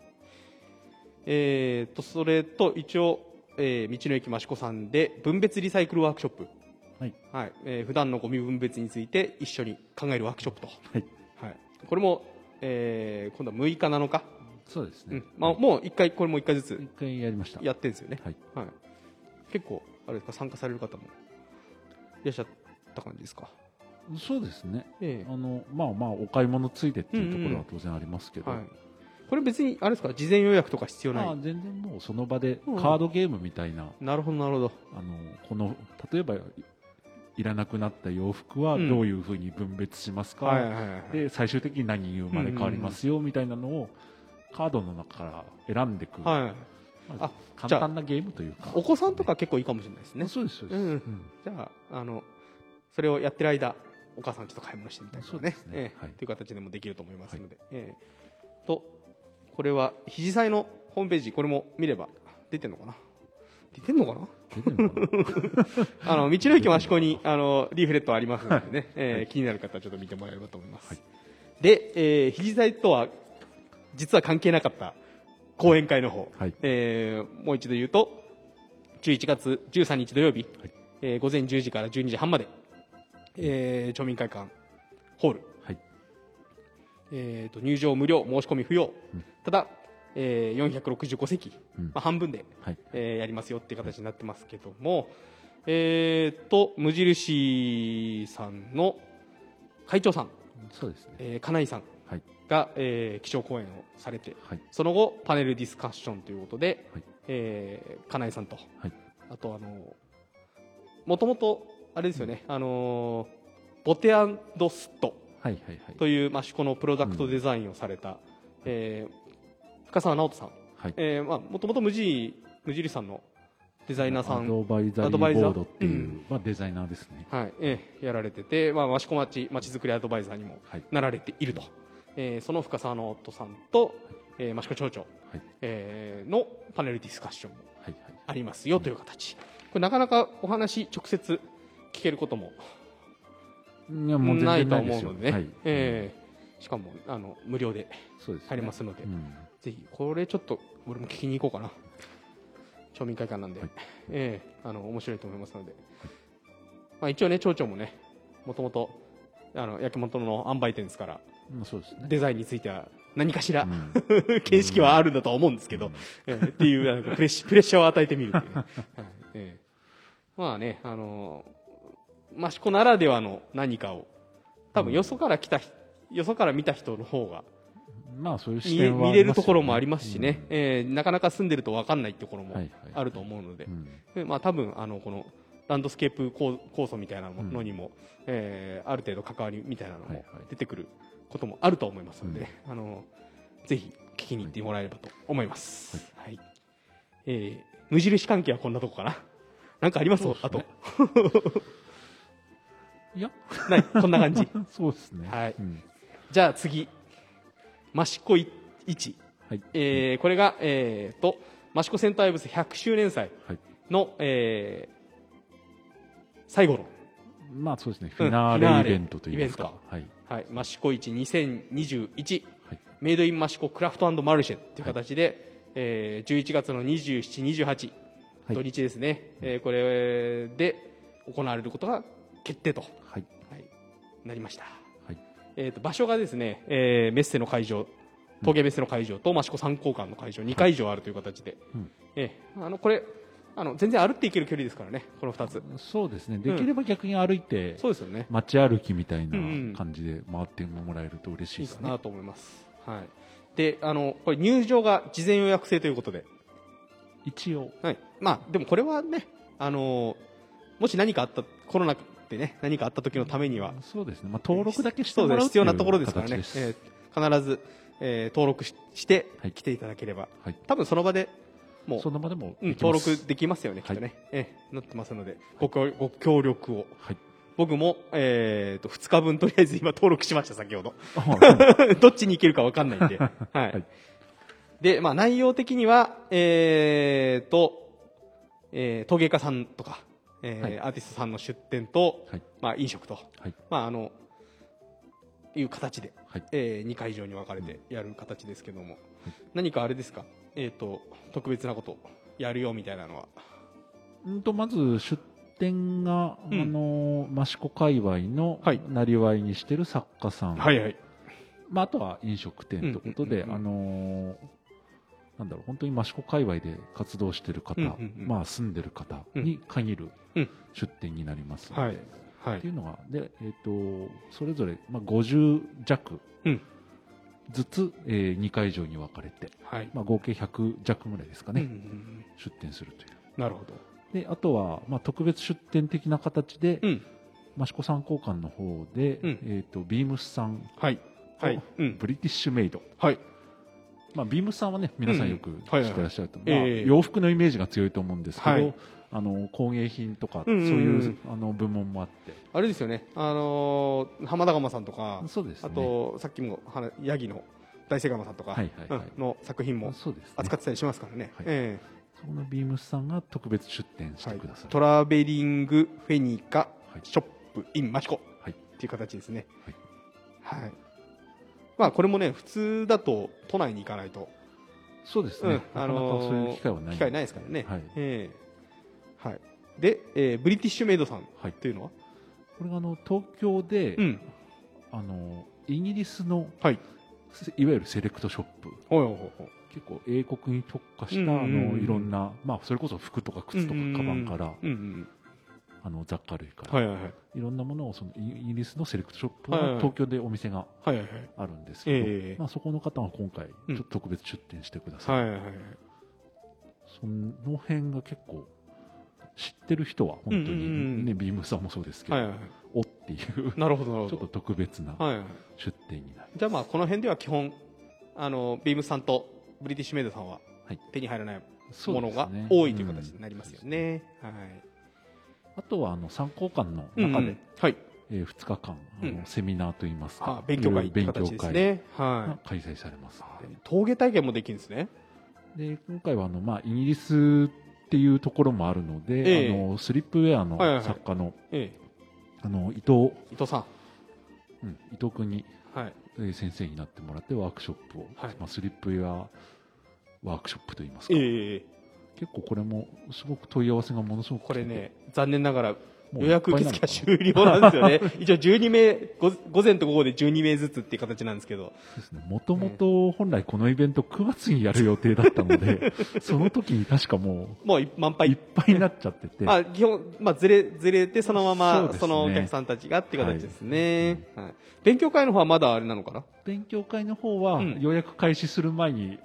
えー、とそれと一応、えー道の駅益子さんで分別リサイクルワークショップ。はい。はい。えー普段のゴミ分別について一緒に考えるワークショップと、はい。はい、これも、えー今度は6日7日、そうですね。うん。まあ、はいもう1回これも1回ずつ一回やりました。やってるんですよね、はい。はい、結構あれですか参加される方もいらっしゃった感じですか、そうですね。えあの、まあまあ、お買い物ついでっていうところは当然ありますけど、えはい、これ別にあれですか？事前予約とか必要ない、まあ、全然もうその場でうん。カードゲームみたいな、なるほどなるほど。あのこの例えばいいらなくなった洋服はうん。どういうふうに分別しますか、はいはいはいはい。で最終的に何に生まれ変わりますよみたいなのをカードの中から選んでいく、はい、まあ簡単なゲームというか。お子さんとか結構いいかもしれないですね。そうですそうです、うん。うん。じゃああのそれをやってる間お母さんちょっと買い物してみたいなそうですね。ええ。はい。という形でもできると思いますので、ええ。とこれは肘祭のホームページこれも見れば出てんのかな？出てんのかな？あの道の駅益子にあのリーフレットありますのでね、ええ気になる方はちょっと見てもらえればと思います、はい。で、えー、肘祭とは実は関係なかった講演会の方、はい。えーもう一度言うと11月13日土曜日、はい。えー午前10時から12時半まで、えー町民会館ホール、はい。えー、と入場無料申し込み不要、うん。ただ、えー、465席、うん。まあ、半分で、はい。えーやりますよっていう形になってますけども、えー、と無印さんの会長さん、そうですね。えー金井さん。はい。が、えー基調講演をされてはい。その後パネルディスカッションということで、はい。えー金井さんと。はい。あとあのもともとあれですよね、あのボテアンドスットはいはいはい。という益子のプロダクトデザインをされた、えー深澤直人さん、はい。えーまあ、もともと無印無印さんのデザイナーさアん、ドバイザリアドバイザー？ーボードっていう、うん。まあ、デザイナーですね。はい。えーやられてて、まあ、益子町まちづくりアドバイザーにもはい。なられていると、えーその深澤直人さんと、えー益子町長、はい。えーのパネルディスカッションもはいはい。ありますよという形。れなかなかお話直接聞けることもないと思うのでね、はいええしかもあの無料で入れますので、うん。ぜひこれちょっと俺も聞きに行こうかな。町民会館なんで、はい。ええあの面白いと思いますので、まあ、一応ね町長もねもともとあの焼き物の販売店ですからまあそうですね。デザインについては何かしら、うん。見識はあるんだとは思うんですけど、ええっていうなんかプレッシャーを与えてみるっていうね、はい。ええ。まあねあの益子ならではの何かを多分よそから来た人よそから見た人の方がまあそういう視見点は見れるところもありますしうんね、えーなかなか住んでると分かんないところもあると思うので、うん。でまあ、多分あのこのランドスケープ構構想みたいなものにも、えーある程度関わりみたいなのも出てくることもあると思いますので、あのぜひ聞きに行ってもらえればと思います。はい。えー無印関係はこんなとこかな。なんかあります？あと。いや。ない。こんな感じ。そうですね。はい。うん。じゃあ次、益子い市。はい。えーこれが、えー、と益子センターブス100周年祭はい。の、えー最後の、まあそうですね。うん。フィナーレイベントといいますか。はい。はい、益子市2021、はい。メイドイン益子クラフトマルシェという形で、えー11月の27、28、はい。土日ですね、えーこれで行われることが決定と、ははい。い、なりました。はい。えー、と場所がですね、えーメッセの会場、陶芸メッセの会場と益子三交館の会場、2会場あるという形で、うん。えーあのこれあの、全然歩っていける距離ですからね、この2つ。そうですね。できれば逆に歩いてそうですよね。街歩きみたいなうんうん。感じで回ってもらえると嬉しいですね。いいかなと思います。はい。で、あの、これ入場が事前予約制ということで、一応。はい。まあ、でもこれはね、あの、もし何かあった、コロナでね、何かあった時のためには、そうですね。まあ登録だけしてもらうです必要なところですからね、えー必ず、えー登録ししてはい。来ていただければ、はい。多分その場でもうその場でもうん登録できますよね、きっとね、えーなってますので。ご協、ご協力を。はい。僕も、えー、と2日分とりあえず今登録しました、先ほど。あ どっちに行けるか分かんないんで。はい。はい。で、まあ内容的には、えーと、えー陶芸家さんとか、えーはい。アーティストさんの出店と、はい。まあ飲食と、はい。まああの、いう形で、はい。え2会場に分かれてやる形ですけども、何かあれですか、えーと、特別なことやるよみたいなのは。うんとまず出店が、うん。あの益子界隈のはい。なりわいにしてる作家さん、はいはい。まあ、あとは飲食店ということで、あのなんだろう本当に益子界隈で活動してる方、うんうんうんまあ、住んでる方に限るうん出店になりますので、はい。はいってい。うのがで、えー、とそれぞれ、まあ、50弱うんずつ、え2会場に分かれて、はい。まあ、合計100弱ぐらいですかね、うんうんうん出店するというなるほど。であとは、まあ、特別出店的な形で、うん。益子参考館の方で、うんえー、とビームスさんはい。はい。うん。ブリティッシュメイド、はい。まあ、ビームスさんはね皆さんよくうん。知はいはい。ってらっしゃると、洋服のイメージが強いと思うんですけど、はい。あの工芸品とか、そういうあの部門もあって。あれですよね、あのー浜田釜さんとか、そうですね。あと、さっきも話ヤギの大瀬釜さんとか、の作品も扱ってたりしますからね。はい。えそのビームスさんが特別出展しえはいてくださる、トラベリングフェニカはいショップ in マシコはい。っていう形ですね。はい。まあこれもね普通だと都内に行かないと、そうですね、うんあなかなかのーそういう機会はない。機会ないですからね。はい。ええ。はい。で、えーブリティッシュメイドさんはいというのは、これがあの東京で、うん、あのイギリスの、はい。せいわゆるセレクトショップ。ほいほいほい結構英国に特化した、うんうんうんあのいろんな、まあ、それこそ服とか靴とかカバンから、うんうんあの雑貨類から、はいはいはい。いろんなものをそのイイギリスのセレクトショップははいはい東京でお店がはいはいはい。あるんですけど、ええまあ、そこの方が今回ちうん。ょっと特別出店してください、はいはいはいその辺が結構知ってる人は本当に、ねうんうんうん。ビームさんもそうですけど、はいはいはい。おっていうなるほどなるほど。ちょっと特別なはいはい出店になる、じゃあまあこの辺では基本あのビームさんとブリティッシュメイドさんははい。手に入らないものが多いという形になりますよね。はい。あとはあの参考館の中で、はい。えー、2日間あの、うん。セミナーといいますか。あ勉強会勉強形です会ね。がは開催されます。陶芸体験もできるんですね。で今回はあの、まあ、イギリスっていうところもあるので、ええ。あのスリップウェアの作家の,、えあの伊藤、え伊藤さん。うん、伊藤君にはい。えー先生になってもらってワークショップを、はい。まあ、スリップウェアワークショップといいますか、ええ結構これもすごく問い合わせがものすごく来てて。これね残念ながら予約受付いなのかなが終了なんですよね。一応12名ご午前と午後で12名ずつっていう形なんですけど。もともと本来このイベント9月にやる予定だったので、その時に確かももうい満ういっ杯ぱいになっちゃって。て、まあ、基本、まあ、ずれ、ずれて、そのまま、そのお客さんたちがっていう形ですね。はい。勉強会の方はまだあれなのかな？勉強会の方はうん。予約開始する前に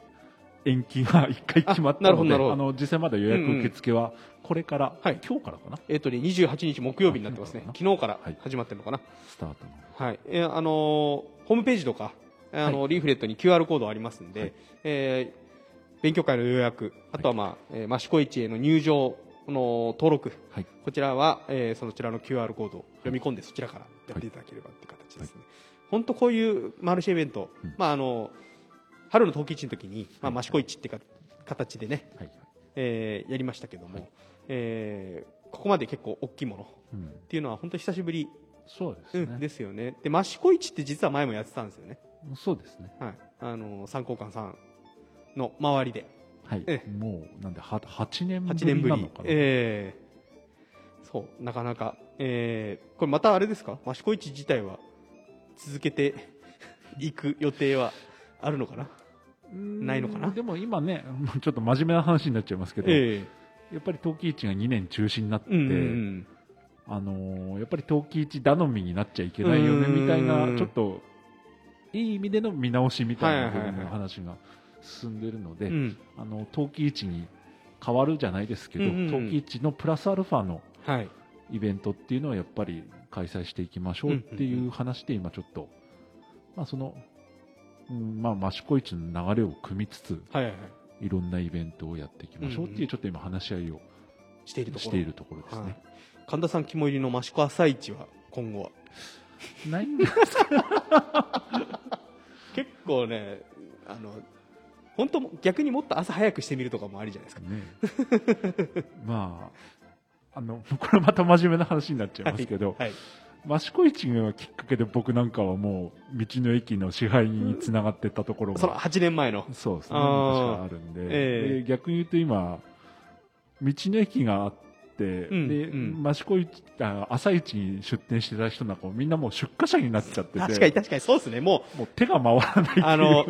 延期が一回決まったので、あの実際まだ予約受付はこれから、はい今日からかな、えっ、とね、28日木曜日になってますねあ。昨日からはい始まってるのかな？スタートの。はい。えーあのーホームページとか、あのーリーフレットに QR コードありますんで、はいえー勉強会の予約、あとはまあ、えー、益子市への入場の登録、はい。こちらは、えーそちらの QR コードを読み込んでそちらからやっていただければっていう形ですね。本当こういうマルシェイベント、うんまああの春の陶器市の時に、まあはい益子市ってか形でね、はい。えーやりましたけども、はいえーここまで結構大きいものっうん、ていうのは本当に久しぶり、そうですね、うんですよね。で益子市って実は前もやってたんですよね。そうですね。はい。あの三交換さんの周りではいえ。もう、なんで、は8年ぶ8年ぶりりなのかな？ええそうなかなか、えーこれまたあれですか？益子市自体は続けていく予定はあるのかな？ないのかな？でも今ね、ちょっと真面目な話になっちゃいますけど、えやっぱり陶器市が2年中止になって、えうんうん。あのーやっぱり陶器市頼みになっちゃいけないよねうんみたいな、ちょっといい意味での見直しみたいな部分の話が進んでるので、あの陶器市に変わるじゃないですけど、陶器市のプラスアルファのはい。イベントっていうのはやっぱり開催していきましょうっていう話で今ちょっと、まあその、うん、まあ益子市の流れを組みつつ、はいはいはいいろんなイベントをやっていきましょうっていうちょっと今話し合いをしているところですはい。神田さん肝入りの益子朝市は今後はないんですか結構ねあの本当逆にもっと朝早くしてみるとかもありじゃないですかね。まあ、あの、これまた真面目な話になっちゃいますけど、はい益子市がきっかけで僕なんかはもう道の駅の支配人につながってったところそのが、8年前の。そうですね、あるんで、ええ。で逆に言うと今、道の駅があって、うんで、うん。益子市、あ朝市に出店してた人なんかもみんなもう出荷者になっちゃってて、確かに確かに。そうですね。ももう手が回らない。あの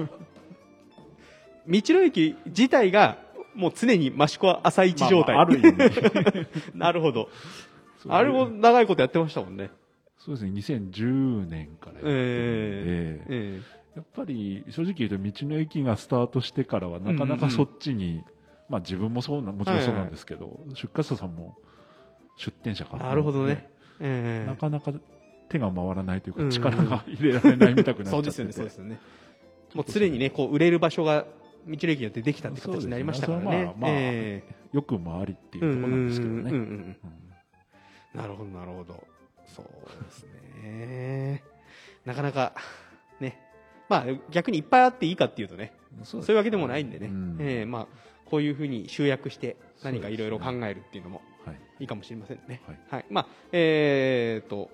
道の駅自体がもう常に益子朝市状態、まあまあある意味。なるほど。あれも長いことやってましたもんねそうですね、2010年からやってるんで、ええやっぱり正直言うと道の駅がスタートしてからはなかなかそっちに、まあ自分もそうな、もちろんそうなんですけど、出荷者さんも出店者から、なるほどね。ええなかなか手が回らないというか、うん。力が 入れられないみたくなっちゃってて。そうですよね、そうですよね。もう常にね、こう売れる場所が道の駅によってできたって形になりましたからね。ね。まあまあえよくもありってえいうところなんですけどね。うんうんうんうんうん。なるほど、なるほど。そうですね。なかなか、ね。まあ逆にいっぱいあっていいかっていうとね、そそういうわけでもないんでね。うん。ええまあこういうふうに集約して何かいろいろ考えるっていうのもはい。いいかもしれませんね。はい。はい。まあ、えー、と、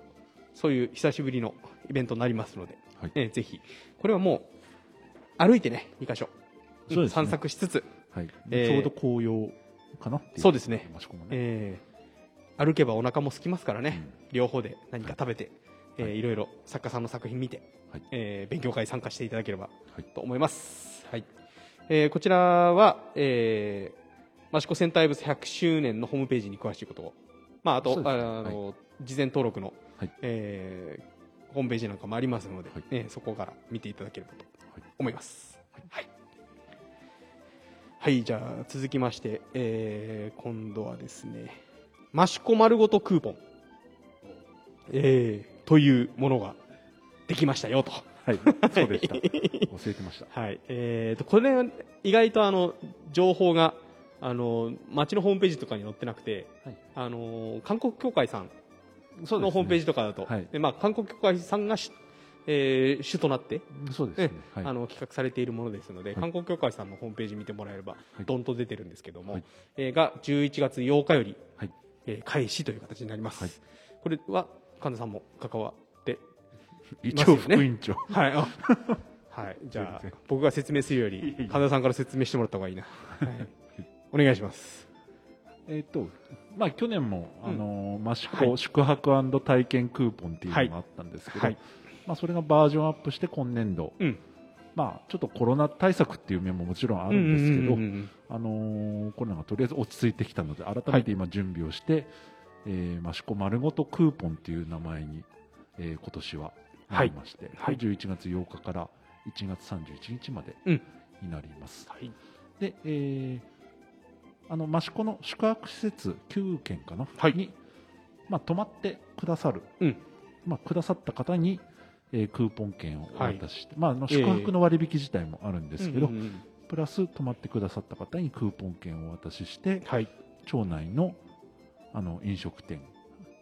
そういう久しぶりのイベントになりますので、はい。えーぜひ、これはもう、歩いてね、2箇所、そうですね。散策しつつ、はい。えーちょうど紅葉かなっていうそうですね。ね。えー歩けばお腹も空きますからね、うん。両方で何か食べて、えーはい。いろいろ作家さんの作品見て、はい。えー勉強会参加していただければはい。と思います。はい。えーこちらは、えー、益子戦隊物100周年のホームページに詳しいことを、まあ、あと、ね。あの、事前登録の、はい。えーホームページなんかもありますので、はい。えーそこから見ていただければとはい思います。はい。はい、じゃあ続きまして、えー今度はですね、益子丸ごとクーポン、えーというものができましたよと。はいそうでした 忘れてましたはい。えーと、これ、意外とあの、情報が、あの、町のホームページとかに載ってなくて、はいあの、韓国協会さんのホームページとかだと、はいでまあ、韓国協会さんがし、えー主となって、そうですね。はい。あの企画されているものですので、い観光協会さんのホームページ見てもらえれば、いドンと出てるんですけども、はいえーが11月8日より、はい。えー開始という形になります、はい。これは神田さんも関わって一応副委員長。はい。あ はい。じゃあ僕が説明するより神田さんから説明してもらった方がいいな、はい、お願いします。えっと、まあ去年も、うん。あのー、益はい。子宿泊体験クーポンっていうのがあったんですけど、はい。まあそれがバージョンアップして今年度、うんまあちょっとコロナ対策っていう面ももちろんあるんですけど、あのーコロナがとりあえず落ち着いてきたので、改めて今準備をして、えー、益子丸ごとクーポンっていう名前に、えー今年はなりまして、はい。これ11月8日から1月31日までうん。になります。はい。で、えーあの益子の宿泊施設9軒かな、はい。に、まあ、泊まってくださる、うん。まあ、くださった方に、えークーポン券をおはい渡しして、まあ、あのええ宿泊の割引自体もあるんですけど、うんうんうん。プラス泊まってくださった方にクーポン券をお渡ししてはい。町内のあの飲食店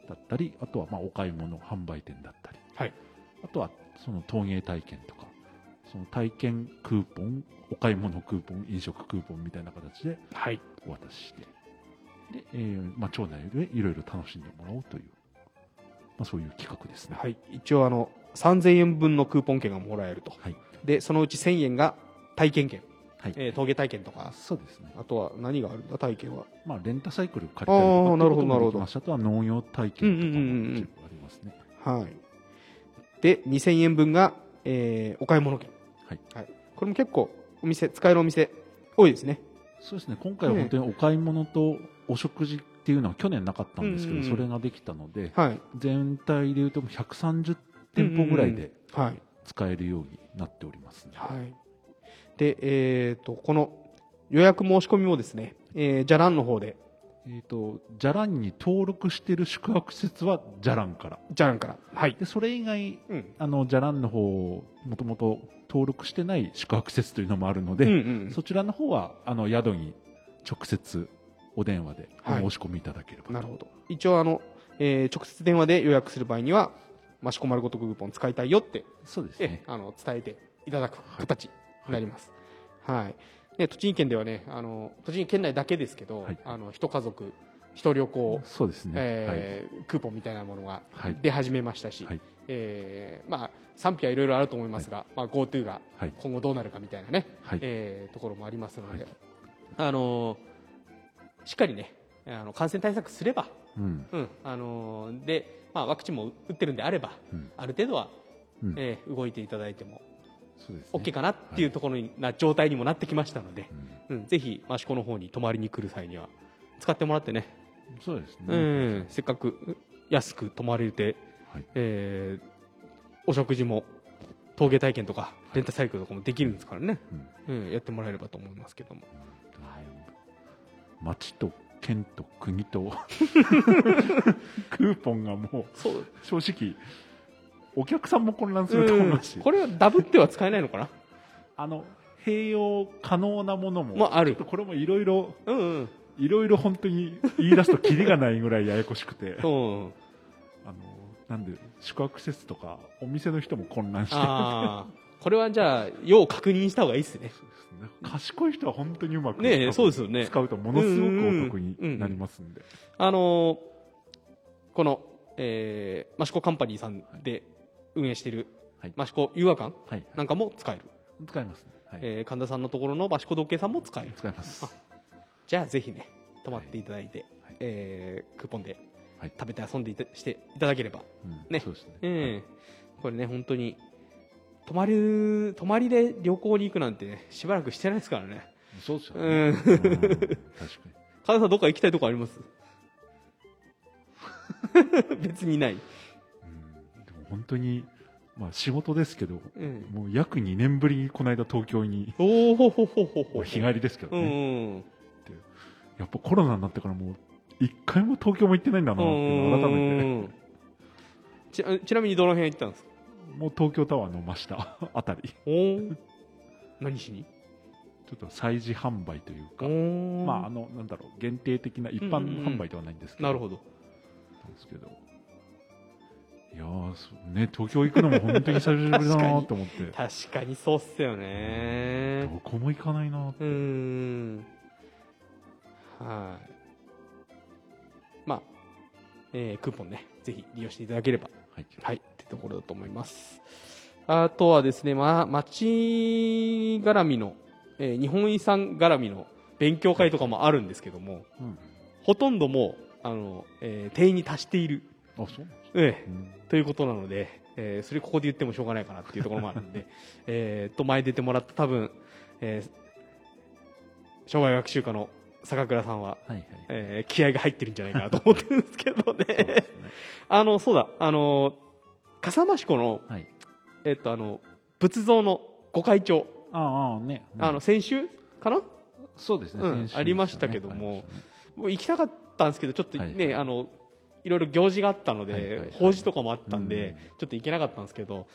だったりあとはまあお買い物販売店だったり、はい。あとはその陶芸体験とかその体験クーポンお買い物クーポン飲食クーポンみたいな形ではい。お渡しして。で、えーまあ、町内でいろいろ楽しんでもらおうという、まあ、そういう企画ですね。はい、一応あの3000円分のクーポン券がもらえると。はい。でそのうち1000円が体験券、はい。えー陶芸体験とか。そうですね、あとは何があるんだ体験は。まあ、レンタサイクル借りたりなるほどなるほど。あとは農業体験とかもありますね。はい。で2000円分が、えーお買い物券。はい。これも結構お店使えるお店多いですね。そうですね。今回は本当にお買い物とお食事っていうのは去年なかったんですけど、それができたのではい。全体でいうと130店舗ぐらいではい。使えるようになっておりますね、はい。でえー、とこの予約申し込みもですね、えー、じゃらんの方で。えっ、とじゃらんに登録している宿泊施設はじゃらんから。じゃらんから。はい、でそれ以外うん。あのじゃらんの方もともと登録してない宿泊施設というのもあるので、うんうん。そちらの方はあの宿に直接お電話でおはい。申し込みいただければと、なるほど。一応あの、えー直接電話で予約する場合には益子丸ごとクーポン使いたいよってえそうですね。あの伝えていただく形になります。はい。で栃木県ではね、あの栃木県内だけですけど、はい。あの一家族一旅行、そうですね、えークーポンみたいなものがはい。出始めましたし、はい。えーまあ賛否はいろいろあると思いますが、まあ GoTo がはい。今後どうなるかみたいなね、はい。えーところもありますので、はい。あのしっかりね、あの感染対策すれば、うん。うん、あので、まあワクチンも打ってるんであれば、うん。ある程度は、うん。えー動いていただいてもね。OK かなっていうところにな状態にもなってきましたので、うん。うん、ぜひ益子の方に泊まりに来る際には使ってもらってね、そうですね、うん、せっかく安く泊まれて、はい。えーお食事も陶芸体験とかレンタサイクルとかもできるんですからね、うん。うん、やってもらえればと思いますけども。町と県と国と。クーポンがもう正直お客さんも混乱すると思いますし、これはダブっては使えないのかな？あの併用可能なものも、もある。ちょっとこれもいろいろいろいろ本当に言い出すとキリがないぐらいややこしくて。うん。あのなんで宿泊施設とかお店の人も混乱してああこれはじゃあ要確認した方がいいですね。賢い人は本当にうまくねそうですよね。使うとものすごくお得になりますんで、あのーこの、えー、益子カンパニーさんで運営しているはい。益子優和館はい。なんかも使える、使いますね、はい。えー神田さんのところの益子時計さんも使える。使います。じゃあぜひね泊まっていただいて、はい。えークーポンではい。食べて遊んでいたしていただければ、うん。ね。そうですね、えーこれね本当に泊まる泊まりで旅行に行くなんてねしばらくしてないですからね。そうですよね、うん。うん。確かに。神田さんどっか行きたいとこあります？別にない、うん。でも本当に、まあ、仕事ですけど、うん、もう約2年ぶりにこの間東京に、おおほほほほほ日帰りですけどうね、ん。やっぱコロナになってからもう一回も東京も行ってないんだなって改めて、うん。ちちなみにどの辺行ったんですか？もう東京タワーの真下あたり、おー。何しに？ちょっと催事販売というか、おまあ、あの、なんだろう、限定的な一般販売ではないんですけど、なるほど。なんですけど、いやね東京行くのも本当に久しぶりだなと思って。確かにそうっすよね。どこも行かないなって。うーん。はい。まあ、えークーポンねぜひ利用していただければ。はい。はいってところだと思います。あとはですね、まあ、町絡みの、えー日本遺産絡みの勉強会とかもあるんですけどもうん。ほとんどもうあの、えー定員に達している、あそうええ。うん。ということなので、えーそれここで言ってもしょうがないかなっていうところもあるんで、えーと前出てもらった多分、えー障害学習科の坂倉さんは、はいはい。えー気合が入ってるんじゃないかなと思ってるんですけどね。すね。あの、そうだ、あの、笠間市湖の、はい。えっと、あの、仏像の御開帳、ああね。あの、先週かな？そうですねうんありましたけどももう行きたかったんですけど、ちょっとね、あの、いろいろ行事があったので、法事とかもあったんで、うん。ちょっと行けなかったんですけど、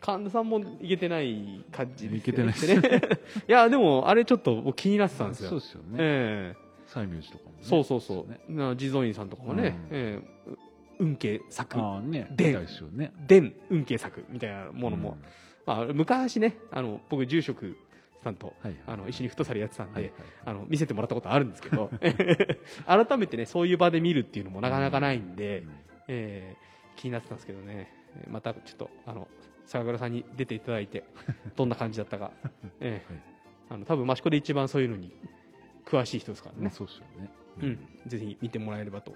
神田さんも行けてない感じでね。行けてないね。いや、でも、あれちょっと僕気になってたんですよ。そうですよね。ええ。西明寺とかもね。そうそうそう。地蔵院さんとかもね、うん。ええ運慶作、ああねでみたいですよね。伝運慶作みたいなものも、うん。まあ、昔ね、あの、僕住職さんと、はいあの、一緒にフットサルやってたんで、はいはい。あの、見せてもらったことあるんですけど、改めてね、そういう場で見るっていうのもなかなかないんで、えー気になってたんですけどね、えーまたちょっと、あの、坂倉さんに出ていただいて、どんな感じだったか、えーはい。あの、多分益子で一番そういうのに詳しい人ですからね、うんそうですよね。うん、ぜひ見てもらえればと、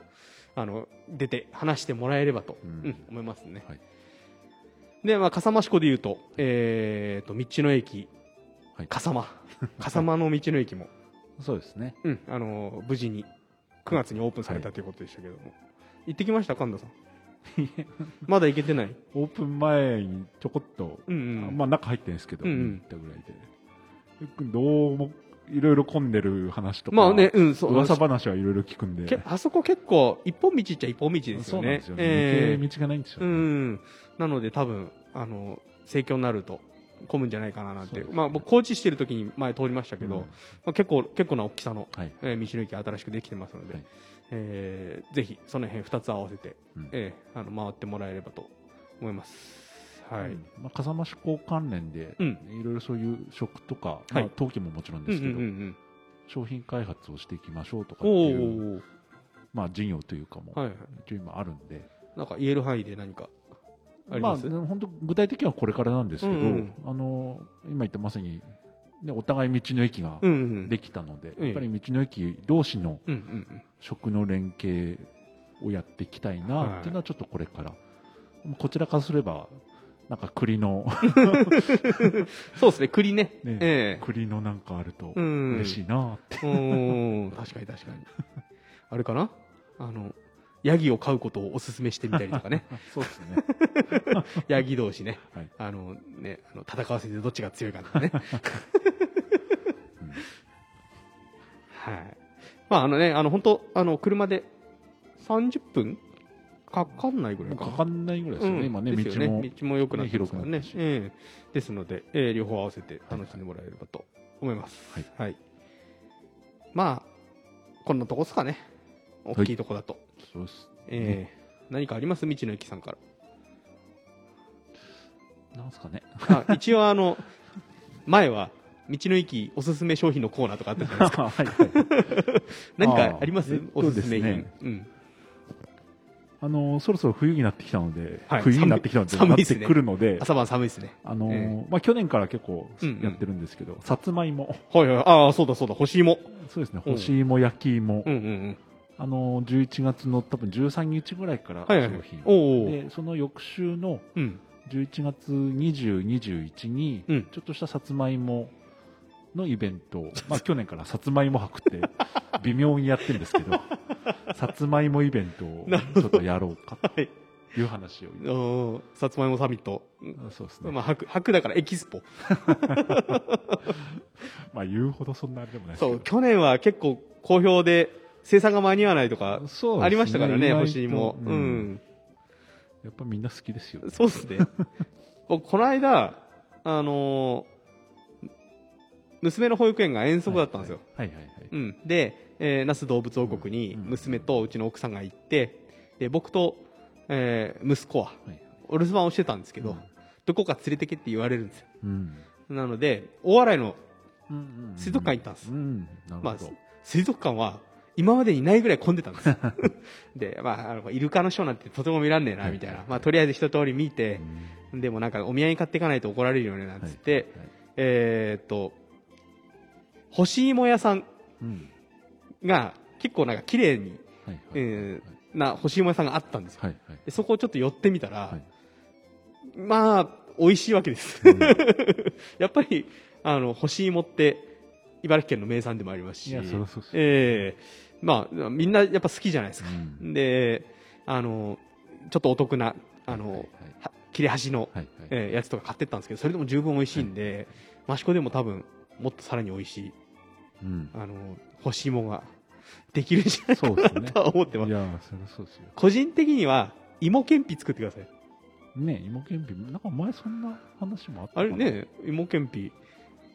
あの、出て話してもらえればと、ううんん、思いますね。はい。で、まあ、笠間市湖で言うと、えーと、道の駅、はい。笠間、笠間の道の駅も、そうですね。うん、あの、無事に9月にオープンされたということでしたけども、行ってきました、神田さん。まだ行けてない？オープン前にちょこっとうんうん。まあ中入ってるんですけどうんうん。行ったぐらいで。どうもいろいろ混んでる話とかまあね、うん、そう。噂話はいろいろ聞くんでけあそこ結構、一本道っちゃ一本道ですよね。そうなんですよねえ抜け道がないんですようねん。なので多分、あの、盛況になると、混むんじゃないかななんて。ねまあ僕、高知してる時に前通りましたけど、うんまあ、結構、結構な大きさの、はいえー道の駅新しくできてますので、はいえーぜひその辺2つ合わせて、うんえーあの回ってもらえればと思います。はい。うん。まあ、笠間志向関連で、うん。いろいろそういう食とか、はい。まあ、陶器ももちろんですけど、商品開発をしていきましょうとかっていう、おまあ、事業というかも、今あるんで、なんか言える範囲で何かありまあ、本当具体的にはこれからなんですけど、あの今言ったまさに、ね、お互い道の駅が。できたので、うんやっぱり道の駅同士の食の連携をやっていきたいなっていうのはちょっとこれから、こちらからすればなんか栗のうん。そうですね、栗ね。ねええ栗のなんかあるとうん。嬉しいなって、うん。確かに確かに。あれかな？あの、ヤギを飼うことをお勧めしてみたりとかね。そうですね ヤギ同士ね。はいあのね、あの戦わせてどっちが強いかとかね。うんはい。まああのね、あの本当あの車で30分かかんないぐらいか。な。かかんないぐらいですよね、うん。今ねですよ道も道も良くなってますからね。ね。ええ。ですので、ええ両方合わせて楽しんでもらえればと思います。はい、まあこんなとこですかね。大きいとこだと、そうです、ええ。何かあります？道の駅さんかなんですかね。らあ一応あの前は道の駅おすすめ商品のコーナーとかあったじゃないですか。はいはい 何かあります？おすすめ品、ですね。うんあのそろそろ冬になってきたので、はい。冬になってきたのでなって寒いですね。くるので、朝晩寒いですね。あのえまあ、去年から結構うんうんやってるんですけど、さつまいも、はいはい。ああそうだそうだ。干し芋。そうですね、うん。干し芋、焼き芋、うんうんうん。あの11月の多分13日ぐらいからはいはい。はいでその翌週のうん。11月20、21に、うん。ちょっとしたさつまいものイベントを、まあ、去年からさつまいも博って微妙にやってるんですけど、さつまいもイベントをちょっとやろうかはいという話を、さつまいもサミットそうですね、まあ、白、白だからエキスポ。まあ、言うほどそんなあれでもないそう、去年は結構好評で生産が間に合わないとかありましたからね、意外と干し芋。ううんん。やっぱみんな好きですよね。そうですね。僕、この間、あのー娘の保育園が遠足だったんですよ。で、えー那須動物王国にうん娘とうちの奥さんが行って、で、僕とえー息子ははいお留守番をしてたんですけど、うん。どこか連れてけって言われるんですよ。うん。なので大洗の水族館行ったんです。まあ水族館は今までにないぐらい混んでたんです。よ で、まあ、あのイルカのショーなんてとても見らんねえなみたいな、まあ、とりあえず一通り見てう、ん。でもなんかお土産買っていかないと怒られるよねなんつって、えーっと干し芋屋さんうん。が結構なんか綺麗に、はいはいえーな干し芋屋さんがあったんですよ。はいはい。でそこをちょっと寄ってみたら、はい。まあ美味しいわけです、うん。やっぱりあの干し芋って茨城県の名産でもありますしええまあみんなやっぱ好きじゃないですか、うん。であのちょっとお得なあの、はいはいは切れ端の、えーやつとか買ってったんですけどそれでも十分美味しいんで、益子でも多分もっとさらに美味しいうん。あの干し芋ができるんじゃないかそうですね。なとは思ってます。いやそりゃそうですよ。個人的には芋けんぴ作ってください。ね芋けんぴ。なんか前そんな話もあったかな。あれね芋けんぴ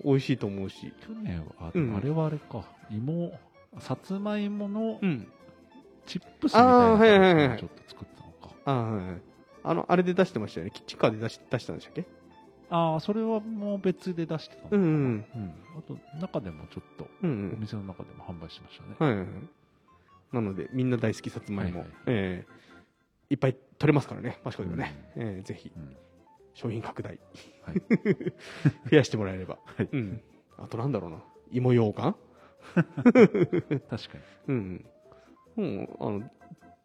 美味しいと思うし。去年はあ,、うん。あれはあれか。芋さつまいものうん。チップスみたいなあーはいはいはいはい。形でちょっと作ってたのか。あーはいはい。あのあれで出してましたよね。キッチンカーで出し出したんでしたっけああそれはもう別で出してたのかな。うんうん。うん。あと中でもちょっとおうんうん。店の中でも販売してましたね、はいはいはい。なのでみんな大好きさつまいも、はいはい。えーいっぱい取れますからね。益子でもね、えーぜひ。うん。商品拡大。はい。増やしてもらえれば、はい。うん、あとなんだろうな。芋羊羹確かに。うん、うん、あの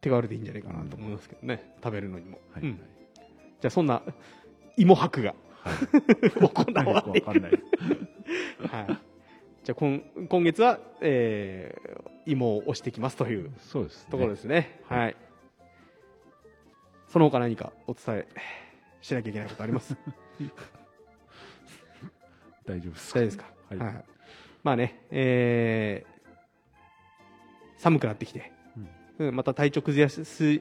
手軽でいいんじゃないかなと思いますけどね、食べるのにも、はい、うん、じゃあそんな芋博がはい、行われわかんないはい、じゃあ今今月は、えー芋を押してきますというそうですね。ところですね。はい。その他何かお伝えしなきゃいけないことあります？大丈夫です大丈夫ですか、はい。まあね、えー寒くなってきて、うんまた体調崩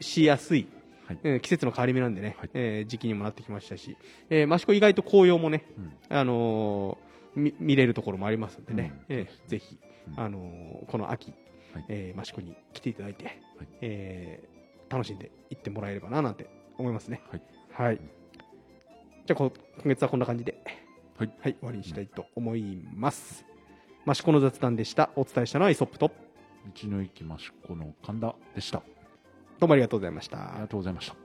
しやすい、はい。うん季節の変わり目なんでね、はい。えー時期にもなってきましたし、えー、益子意外と紅葉もね、うん。あのーみ見れるところもありますんでね、うん。えーぜひ、うん。あのーこの秋、はい。えー益子に来ていただいて、はい。えー楽しんで行ってもらえればななんて思いますね。はい。はい。じゃあこ、今月はこんな感じで、はい終わりにしたいと思います。益子の雑談でした。お伝えしたのはイソップと、道の駅益子の神田でしたどうもありがとうございました。ありがとうございました